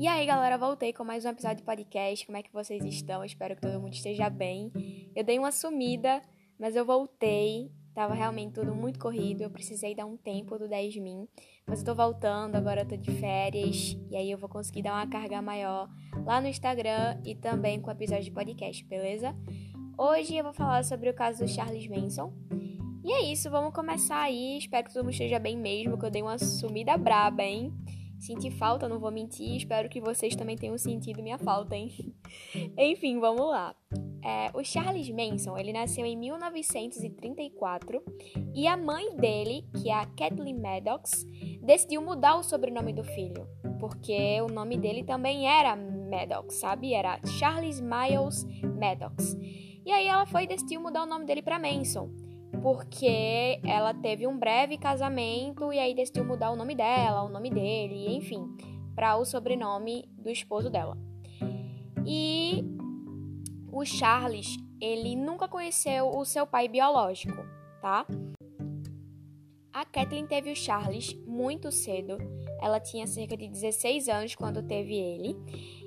E aí, galera, voltei com mais um episódio de podcast. Como é que vocês estão? Espero que todo mundo esteja bem. Eu dei uma sumida, mas eu voltei. Tava realmente tudo muito corrido. Eu precisei dar um tempo do 10 de mim. Mas eu tô voltando, agora eu tô de férias. E aí eu vou conseguir dar uma carga maior lá no Instagram e também com o episódio de podcast, beleza? Hoje eu vou falar sobre o caso do Charles Manson. E é isso, vamos começar aí. Espero que todo mundo esteja bem mesmo, que eu dei uma sumida braba, hein? Senti falta, não vou mentir. Espero que vocês também tenham sentido minha falta, hein? Enfim, vamos lá. É, o Charles Manson, ele nasceu em 1934 e a mãe dele, que é a Kathleen Maddox, decidiu mudar o sobrenome do filho, porque o nome dele também era Maddox, sabe? Era Charles Miles Maddox. E aí ela foi e decidiu mudar o nome dele para Manson porque ela teve um breve casamento e aí decidiu mudar o nome dela, o nome dele, enfim, para o sobrenome do esposo dela. E o Charles, ele nunca conheceu o seu pai biológico, tá? A Kathleen teve o Charles muito cedo. Ela tinha cerca de 16 anos quando teve ele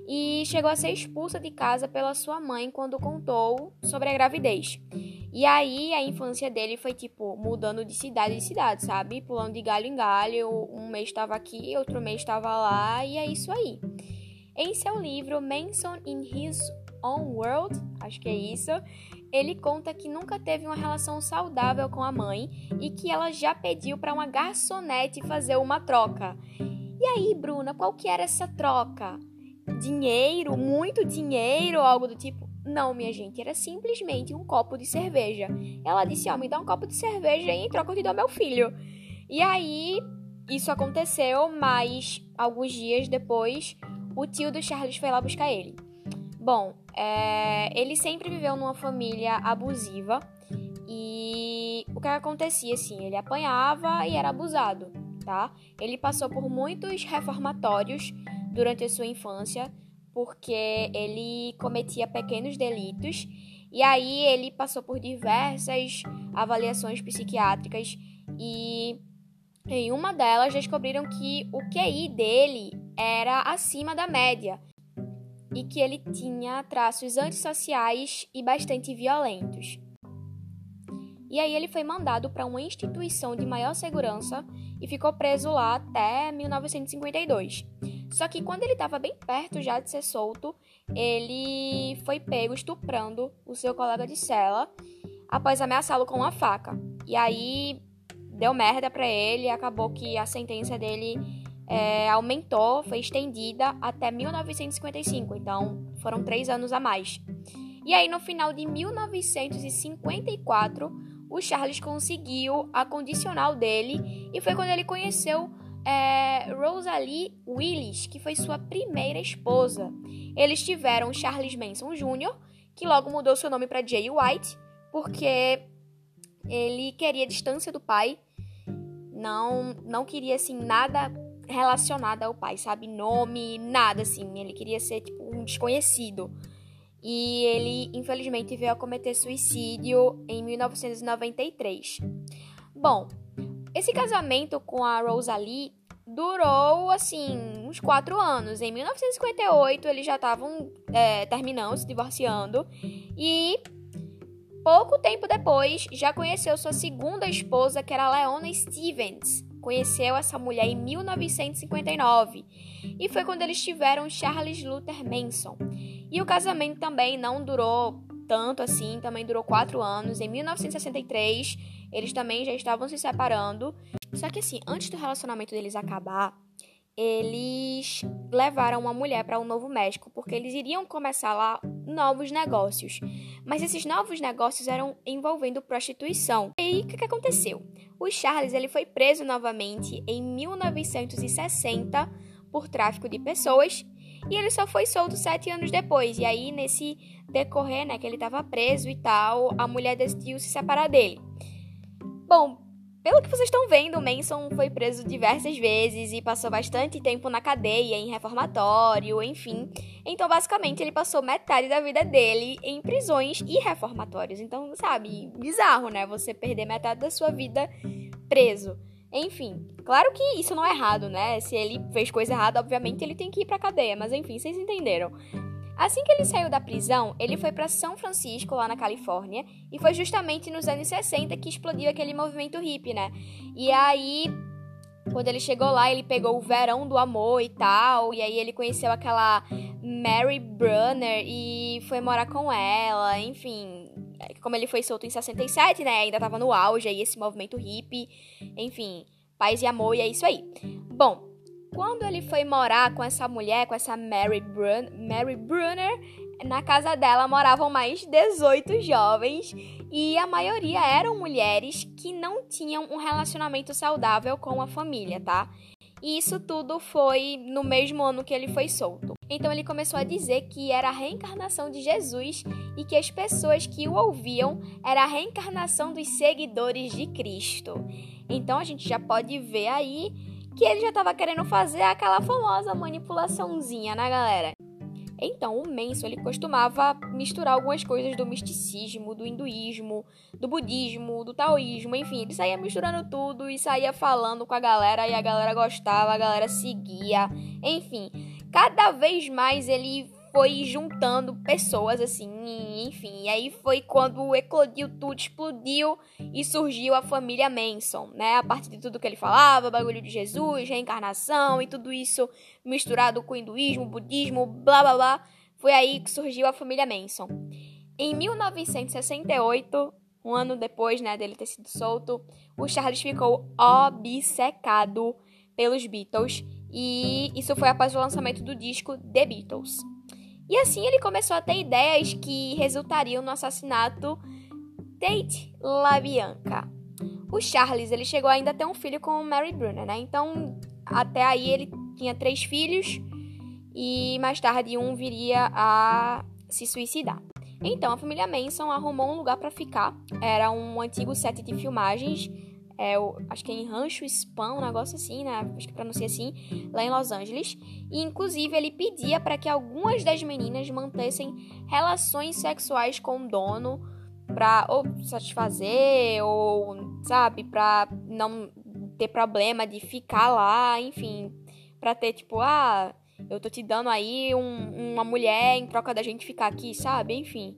e chegou a ser expulsa de casa pela sua mãe quando contou sobre a gravidez. E aí a infância dele foi tipo mudando de cidade em cidade, sabe? Pulando de galho em galho, um mês estava aqui, outro mês estava lá, e é isso aí. Em seu livro Manson in His Own World, acho que é isso, ele conta que nunca teve uma relação saudável com a mãe e que ela já pediu para uma garçonete fazer uma troca. E aí, Bruna, qual que era essa troca? Dinheiro, muito dinheiro, algo do tipo? Não, minha gente, era simplesmente um copo de cerveja. Ela disse: Ó, oh, me dá um copo de cerveja e em troca eu te dou meu filho. E aí, isso aconteceu, mas alguns dias depois, o tio do Charles foi lá buscar ele. Bom, é, ele sempre viveu numa família abusiva e o que acontecia assim, ele apanhava e era abusado, tá? Ele passou por muitos reformatórios durante a sua infância porque ele cometia pequenos delitos e aí ele passou por diversas avaliações psiquiátricas e em uma delas descobriram que o QI dele era acima da média e que ele tinha traços antissociais e bastante violentos. E aí ele foi mandado para uma instituição de maior segurança e ficou preso lá até 1952. Só que quando ele estava bem perto já de ser solto, ele foi pego estuprando o seu colega de cela após ameaçá-lo com uma faca. E aí deu merda para ele acabou que a sentença dele é, aumentou, foi estendida até 1955. Então foram três anos a mais. E aí no final de 1954, o Charles conseguiu a condicional dele e foi quando ele conheceu é, Rosalie Willis, que foi sua primeira esposa. Eles tiveram Charles Manson Jr., que logo mudou seu nome para Jay White, porque ele queria distância do pai, não não queria assim nada relacionado ao pai, sabe? Nome, nada assim. Ele queria ser tipo um desconhecido. E ele, infelizmente, veio a cometer suicídio em 1993. Bom, esse casamento com a Rosalie durou, assim, uns quatro anos. Em 1958, eles já estavam é, terminando, se divorciando. E pouco tempo depois, já conheceu sua segunda esposa, que era Leona Stevens. Conheceu essa mulher em 1959. E foi quando eles tiveram Charles Luther Manson. E o casamento também não durou tanto assim, também durou quatro anos. Em 1963, eles também já estavam se separando. Só que assim, antes do relacionamento deles acabar, eles levaram uma mulher para um novo México, porque eles iriam começar lá novos negócios. Mas esses novos negócios eram envolvendo prostituição. E aí, o que, que aconteceu? O Charles ele foi preso novamente em 1960 por tráfico de pessoas e ele só foi solto sete anos depois. E aí, nesse decorrer, né, que ele estava preso e tal, a mulher decidiu se separar dele. Bom, pelo que vocês estão vendo, o Manson foi preso diversas vezes e passou bastante tempo na cadeia, em reformatório, enfim. Então, basicamente, ele passou metade da vida dele em prisões e reformatórios. Então, sabe, bizarro, né? Você perder metade da sua vida preso. Enfim, claro que isso não é errado, né? Se ele fez coisa errada, obviamente ele tem que ir pra cadeia, mas enfim, vocês entenderam. Assim que ele saiu da prisão, ele foi para São Francisco, lá na Califórnia, e foi justamente nos anos 60 que explodiu aquele movimento hippie, né? E aí, quando ele chegou lá, ele pegou o verão do amor e tal, e aí ele conheceu aquela Mary Brunner e foi morar com ela, enfim, como ele foi solto em 67, né? Ainda tava no auge aí esse movimento hippie. Enfim, paz e amor, e é isso aí. Bom, quando ele foi morar com essa mulher, com essa Mary, Brun Mary Brunner, na casa dela moravam mais 18 jovens e a maioria eram mulheres que não tinham um relacionamento saudável com a família, tá? E isso tudo foi no mesmo ano que ele foi solto. Então ele começou a dizer que era a reencarnação de Jesus e que as pessoas que o ouviam era a reencarnação dos seguidores de Cristo. Então a gente já pode ver aí que ele já estava querendo fazer aquela famosa manipulaçãozinha, né, galera? Então, o Manson ele costumava misturar algumas coisas do misticismo, do hinduísmo, do budismo, do taoísmo, enfim, ele saía misturando tudo e saía falando com a galera e a galera gostava, a galera seguia, enfim, cada vez mais ele foi juntando pessoas assim, enfim. E aí foi quando eclodiu tudo, explodiu e surgiu a família Manson, né? A partir de tudo que ele falava, bagulho de Jesus, reencarnação e tudo isso misturado com hinduísmo, budismo, blá blá blá. Foi aí que surgiu a família Manson. Em 1968, um ano depois, né, dele ter sido solto, o Charles ficou obcecado pelos Beatles e isso foi após o lançamento do disco The Beatles. E assim ele começou a ter ideias que resultariam no assassinato Tate LaBianca. O Charles, ele chegou ainda a ter um filho com Mary Brunner, né? Então, até aí ele tinha três filhos e mais tarde um viria a se suicidar. Então, a família Manson arrumou um lugar para ficar. Era um antigo set de filmagens é, o, acho que é em Rancho Spam, um negócio assim, né? Acho que pronuncia assim, lá em Los Angeles. E inclusive ele pedia para que algumas das meninas mantessem relações sexuais com o dono para ou satisfazer ou, sabe, para não ter problema de ficar lá, enfim, para ter tipo, ah, eu tô te dando aí um, uma mulher em troca da gente ficar aqui, sabe? Enfim.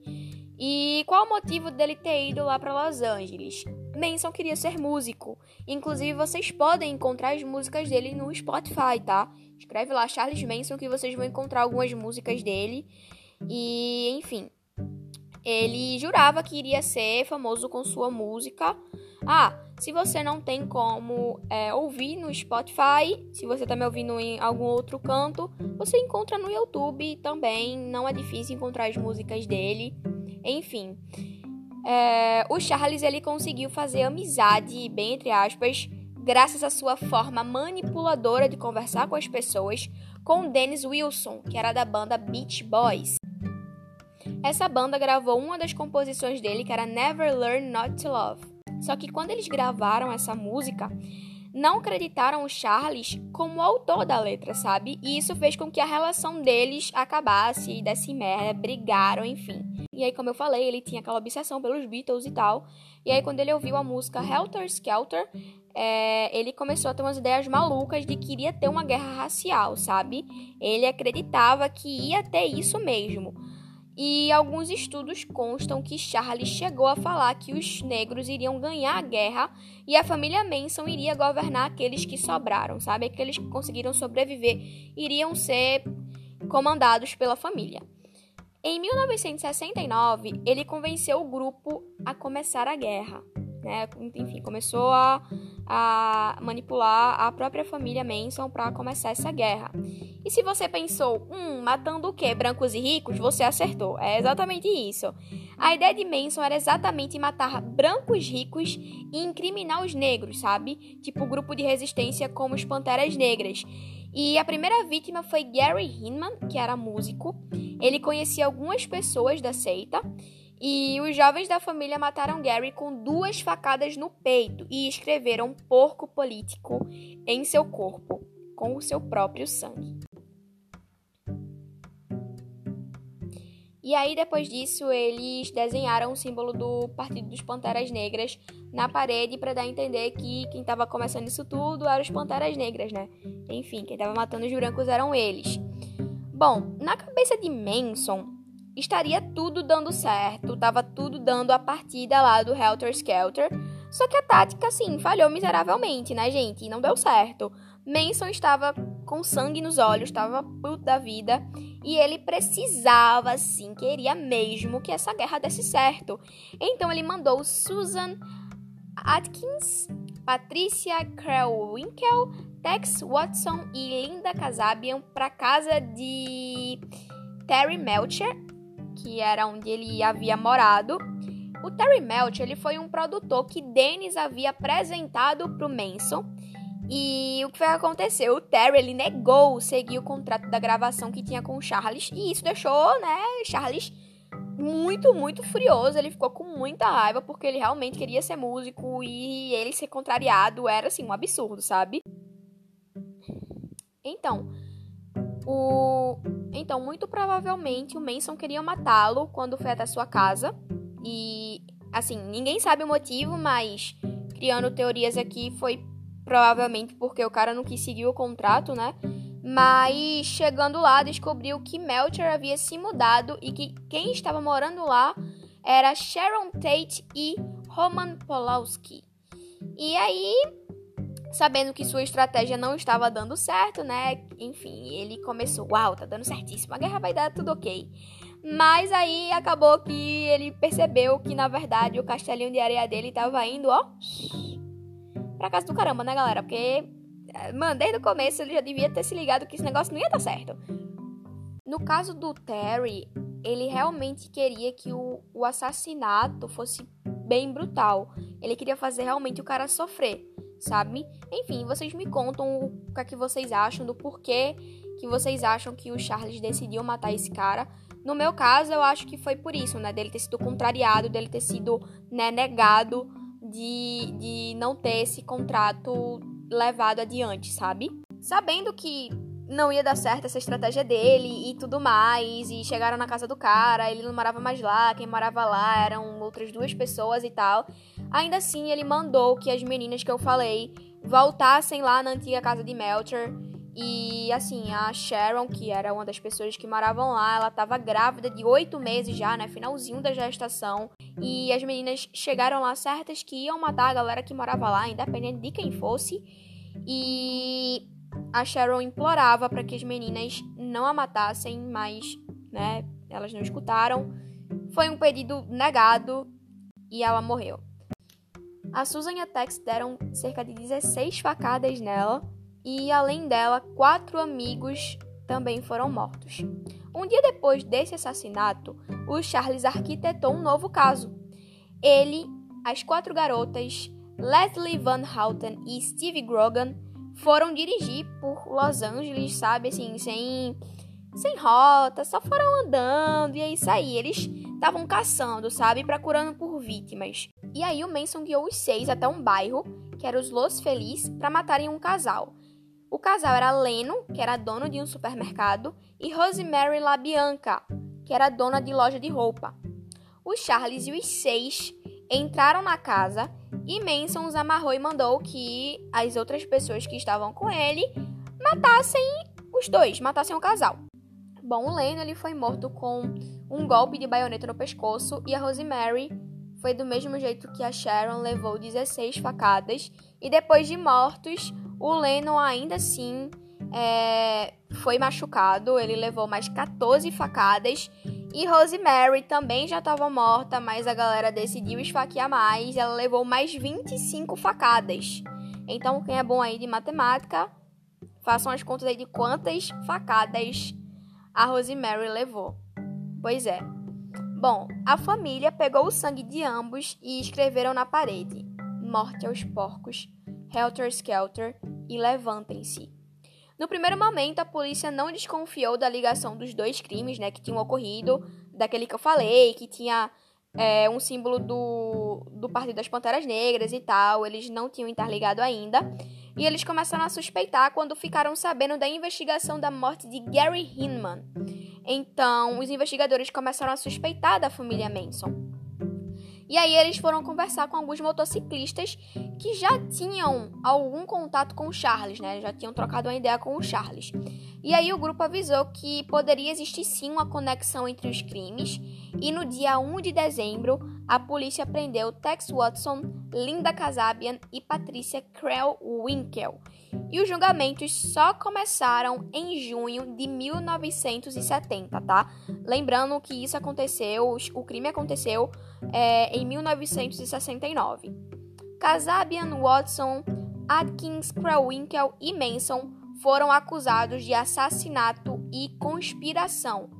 E qual o motivo dele ter ido lá para Los Angeles? Manson queria ser músico. Inclusive, vocês podem encontrar as músicas dele no Spotify, tá? Escreve lá Charles Manson que vocês vão encontrar algumas músicas dele. E, enfim, ele jurava que iria ser famoso com sua música. Ah, se você não tem como é, ouvir no Spotify, se você tá me ouvindo em algum outro canto, você encontra no YouTube também. Não é difícil encontrar as músicas dele. Enfim, é, o Charles ele conseguiu fazer amizade, bem entre aspas, graças à sua forma manipuladora de conversar com as pessoas, com Dennis Wilson, que era da banda Beach Boys. Essa banda gravou uma das composições dele, que era Never Learn Not to Love. Só que quando eles gravaram essa música, não acreditaram o Charles como autor da letra, sabe? E isso fez com que a relação deles acabasse e desse merda, brigaram, enfim. E aí, como eu falei, ele tinha aquela obsessão pelos Beatles e tal. E aí, quando ele ouviu a música Helter Skelter, é, ele começou a ter umas ideias malucas de que iria ter uma guerra racial, sabe? Ele acreditava que ia ter isso mesmo. E alguns estudos constam que Charles chegou a falar que os negros iriam ganhar a guerra e a família Manson iria governar aqueles que sobraram, sabe? Aqueles que conseguiram sobreviver iriam ser comandados pela família. Em 1969, ele convenceu o grupo a começar a guerra. Né? Enfim, começou a, a manipular a própria família Manson para começar essa guerra. E se você pensou, hum, matando o quê? Brancos e ricos? Você acertou. É exatamente isso. A ideia de Manson era exatamente matar brancos ricos e incriminar os negros, sabe? Tipo grupo de resistência como os Panteras Negras. E a primeira vítima foi Gary Hinman, que era músico. Ele conhecia algumas pessoas da seita. E os jovens da família mataram Gary com duas facadas no peito e escreveram porco político em seu corpo, com o seu próprio sangue. E aí, depois disso, eles desenharam o símbolo do Partido dos Panteras Negras na parede para dar a entender que quem estava começando isso tudo eram os Panteras Negras, né? Enfim, quem estava matando os brancos eram eles. Bom, na cabeça de Manson, estaria tudo dando certo, tava tudo dando a partida lá do Helter Skelter. Só que a tática, assim, falhou miseravelmente, né, gente? E não deu certo. Manson estava com sangue nos olhos, estava puto da vida e ele precisava, assim, queria mesmo que essa guerra desse certo. Então ele mandou Susan Atkins, Patricia Krellwinkel, Tex Watson e Linda Kasabian para casa de Terry Melcher, que era onde ele havia morado. O Terry Melcher ele foi um produtor que Dennis havia apresentado para o Manson e o que foi que aconteceu? O Terry ele negou seguir o contrato da gravação que tinha com o Charles e isso deixou, né, Charles muito, muito furioso. Ele ficou com muita raiva porque ele realmente queria ser músico e ele ser contrariado era assim um absurdo, sabe? Então, o então muito provavelmente o Manson queria matá-lo quando foi até sua casa e assim, ninguém sabe o motivo, mas criando teorias aqui foi provavelmente porque o cara não quis seguir o contrato, né? Mas chegando lá, descobriu que Melcher havia se mudado e que quem estava morando lá era Sharon Tate e Roman Polowski. E aí, sabendo que sua estratégia não estava dando certo, né? Enfim, ele começou, uau, tá dando certíssimo, a guerra vai dar tudo ok. Mas aí acabou que ele percebeu que na verdade o castelinho de areia dele estava indo, ó, pra casa do caramba, né, galera? Porque, é, mano, desde o começo ele já devia ter se ligado que esse negócio não ia dar certo. No caso do Terry, ele realmente queria que o, o assassinato fosse bem brutal. Ele queria fazer realmente o cara sofrer, sabe? Enfim, vocês me contam o que é que vocês acham, do porquê que vocês acham que o Charles decidiu matar esse cara. No meu caso, eu acho que foi por isso, né? Dele ter sido contrariado, dele ter sido né, negado de, de não ter esse contrato levado adiante, sabe? Sabendo que não ia dar certo essa estratégia dele e tudo mais, e chegaram na casa do cara, ele não morava mais lá, quem morava lá eram outras duas pessoas e tal. Ainda assim, ele mandou que as meninas que eu falei voltassem lá na antiga casa de Melcher e assim, a Sharon, que era uma das pessoas que moravam lá, ela tava grávida de oito meses já, né? Finalzinho da gestação. E as meninas chegaram lá certas que iam matar a galera que morava lá, independente de quem fosse. E a Sharon implorava para que as meninas não a matassem, mas, né, elas não escutaram. Foi um pedido negado e ela morreu. A Susan e a Tex deram cerca de 16 facadas nela e, além dela, quatro amigos também foram mortos. Um dia depois desse assassinato, o Charles arquitetou um novo caso. Ele, as quatro garotas, Leslie Van Houten e Steve Grogan, foram dirigir por Los Angeles, sabe, assim, sem, sem rota, só foram andando e é isso aí. Eles estavam caçando, sabe, procurando por vítimas. E aí o Manson guiou os seis até um bairro, que era os Los Feliz, para matarem um casal. O casal era Leno, que era dono de um supermercado, e Rosemary LaBianca, que era dona de loja de roupa. O Charles e os seis entraram na casa e Manson os amarrou e mandou que as outras pessoas que estavam com ele matassem os dois, matassem o casal. Bom, o Leno ele foi morto com um golpe de baioneta no pescoço e a Rosemary foi do mesmo jeito que a Sharon levou 16 facadas e depois de mortos o Lennon ainda assim é, foi machucado, ele levou mais 14 facadas. E Rosemary também já estava morta, mas a galera decidiu esfaquear mais. Ela levou mais 25 facadas. Então, quem é bom aí de matemática, façam as contas aí de quantas facadas a Rosemary levou. Pois é. Bom, a família pegou o sangue de ambos e escreveram na parede: Morte aos porcos, Helter Skelter, e levantem-se. No primeiro momento, a polícia não desconfiou da ligação dos dois crimes, né, que tinham ocorrido, daquele que eu falei, que tinha é, um símbolo do, do Partido das Panteras Negras e tal, eles não tinham interligado ainda. E eles começaram a suspeitar quando ficaram sabendo da investigação da morte de Gary Hinman. Então, os investigadores começaram a suspeitar da família Manson. E aí eles foram conversar com alguns motociclistas que já tinham algum contato com o Charles, né? Já tinham trocado uma ideia com o Charles. E aí o grupo avisou que poderia existir sim uma conexão entre os crimes. E no dia 1 de dezembro, a polícia prendeu Tex Watson, Linda Kasabian e Patricia Krell Winkel. E os julgamentos só começaram em junho de 1970, tá? Lembrando que isso aconteceu, o crime aconteceu é, em 1969. Kasabian, Watson, Atkins, Krellwinkel e Manson foram acusados de assassinato e conspiração.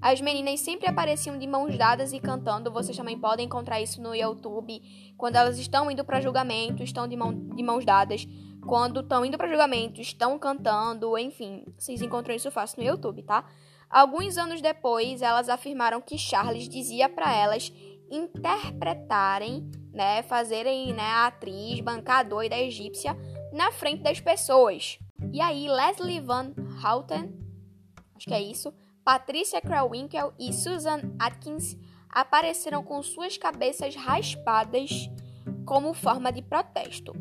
As meninas sempre apareciam de mãos dadas e cantando. Vocês também podem encontrar isso no YouTube. Quando elas estão indo para julgamento, estão de, mão, de mãos dadas. Quando estão indo para julgamento, estão cantando. Enfim, vocês encontram isso fácil no YouTube, tá? Alguns anos depois, elas afirmaram que Charles dizia para elas interpretarem, né, fazerem né, a atriz, bancar doida egípcia na frente das pessoas. E aí, Leslie Van Houten, acho que é isso, Patricia Krawinkel e Susan Atkins apareceram com suas cabeças raspadas como forma de protesto.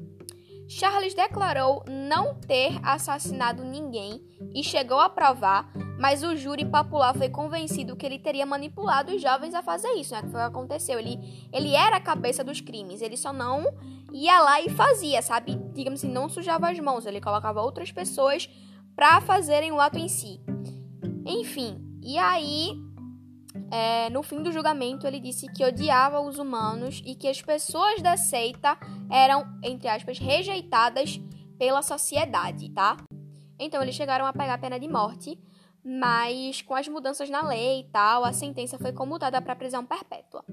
Charles declarou não ter assassinado ninguém e chegou a provar, mas o júri popular foi convencido que ele teria manipulado os jovens a fazer isso, né? Que foi o que aconteceu. Ele, ele era a cabeça dos crimes, ele só não ia lá e fazia, sabe? Digamos assim, não sujava as mãos, ele colocava outras pessoas para fazerem o ato em si. Enfim, e aí é, no fim do julgamento, ele disse que odiava os humanos e que as pessoas da seita eram, entre aspas, rejeitadas pela sociedade, tá? Então, eles chegaram a pegar a pena de morte, mas com as mudanças na lei e tal, a sentença foi comutada para prisão perpétua.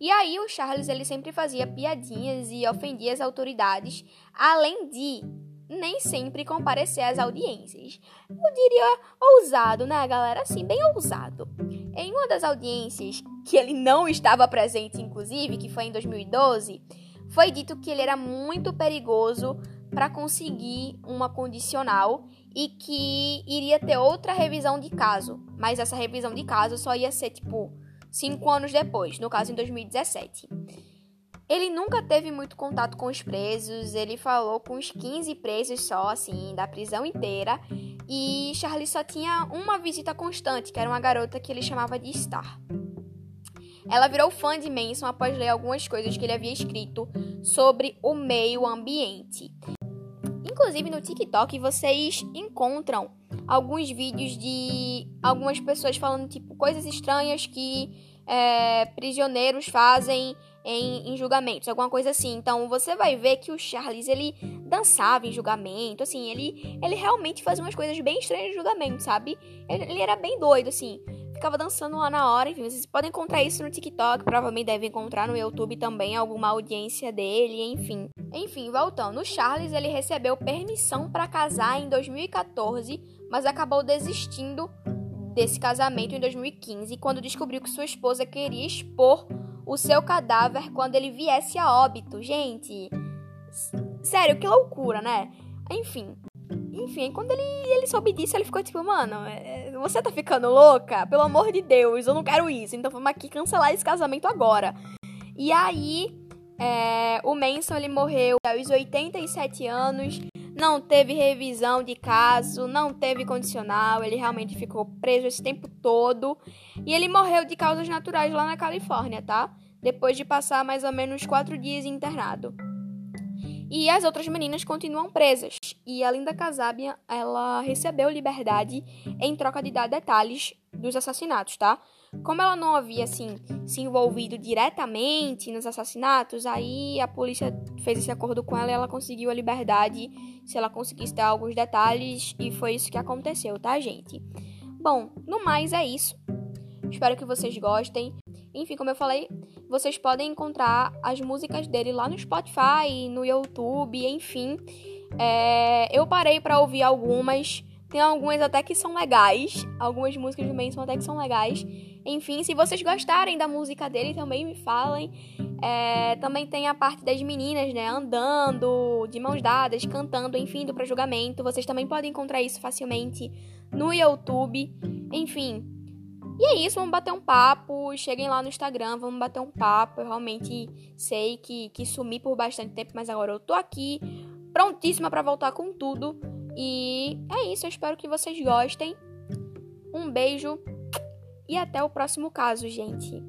E aí, o Charles ele sempre fazia piadinhas e ofendia as autoridades, além de nem sempre comparecer às audiências. Eu diria ousado, né, galera? Assim, bem ousado. Em uma das audiências, que ele não estava presente, inclusive, que foi em 2012, foi dito que ele era muito perigoso para conseguir uma condicional e que iria ter outra revisão de caso. Mas essa revisão de caso só ia ser, tipo, cinco anos depois, no caso em 2017. Ele nunca teve muito contato com os presos, ele falou com uns 15 presos só, assim, da prisão inteira. E Charlie só tinha uma visita constante, que era uma garota que ele chamava de Star. Ela virou fã de Manson após ler algumas coisas que ele havia escrito sobre o meio ambiente. Inclusive no TikTok vocês encontram alguns vídeos de algumas pessoas falando tipo coisas estranhas que é, prisioneiros fazem em, em, julgamentos, alguma coisa assim. Então você vai ver que o Charles ele dançava em julgamento, assim, ele, ele realmente fazia umas coisas bem estranhas em julgamento, sabe? Ele, ele era bem doido, assim. Ficava dançando lá na hora, enfim, vocês podem encontrar isso no TikTok, provavelmente devem encontrar no YouTube também alguma audiência dele, enfim. Enfim, voltando, o Charles ele recebeu permissão para casar em 2014, mas acabou desistindo desse casamento em 2015, quando descobriu que sua esposa queria expor o seu cadáver quando ele viesse a óbito. Gente, sério, que loucura, né? Enfim. Enfim, quando ele, ele soube disso, ele ficou tipo, mano, é, você tá ficando louca? Pelo amor de Deus, eu não quero isso. Então vamos aqui cancelar esse casamento agora. E aí, é, o Manson, ele morreu aos 87 anos não teve revisão de caso, não teve condicional, ele realmente ficou preso esse tempo todo e ele morreu de causas naturais lá na Califórnia, tá? Depois de passar mais ou menos quatro dias internado. E as outras meninas continuam presas. E a Linda Casabia, ela recebeu liberdade em troca de dar detalhes dos assassinatos, tá? Como ela não havia, assim, se envolvido diretamente nos assassinatos, aí a polícia fez esse acordo com ela e ela conseguiu a liberdade se ela conseguisse dar alguns detalhes, e foi isso que aconteceu, tá, gente? Bom, no mais é isso. Espero que vocês gostem. Enfim, como eu falei, vocês podem encontrar as músicas dele lá no Spotify, no YouTube, enfim. É, eu parei para ouvir algumas. Tem algumas até que são legais, algumas músicas do Manson até que são legais. Enfim, se vocês gostarem da música dele, também me falem. É, também tem a parte das meninas, né? Andando, de mãos dadas, cantando, enfim, do pré-julgamento. Vocês também podem encontrar isso facilmente no YouTube. Enfim. E é isso, vamos bater um papo. Cheguem lá no Instagram, vamos bater um papo. Eu realmente sei que, que sumi por bastante tempo, mas agora eu tô aqui, prontíssima para voltar com tudo. E é isso, eu espero que vocês gostem. Um beijo e até o próximo caso, gente.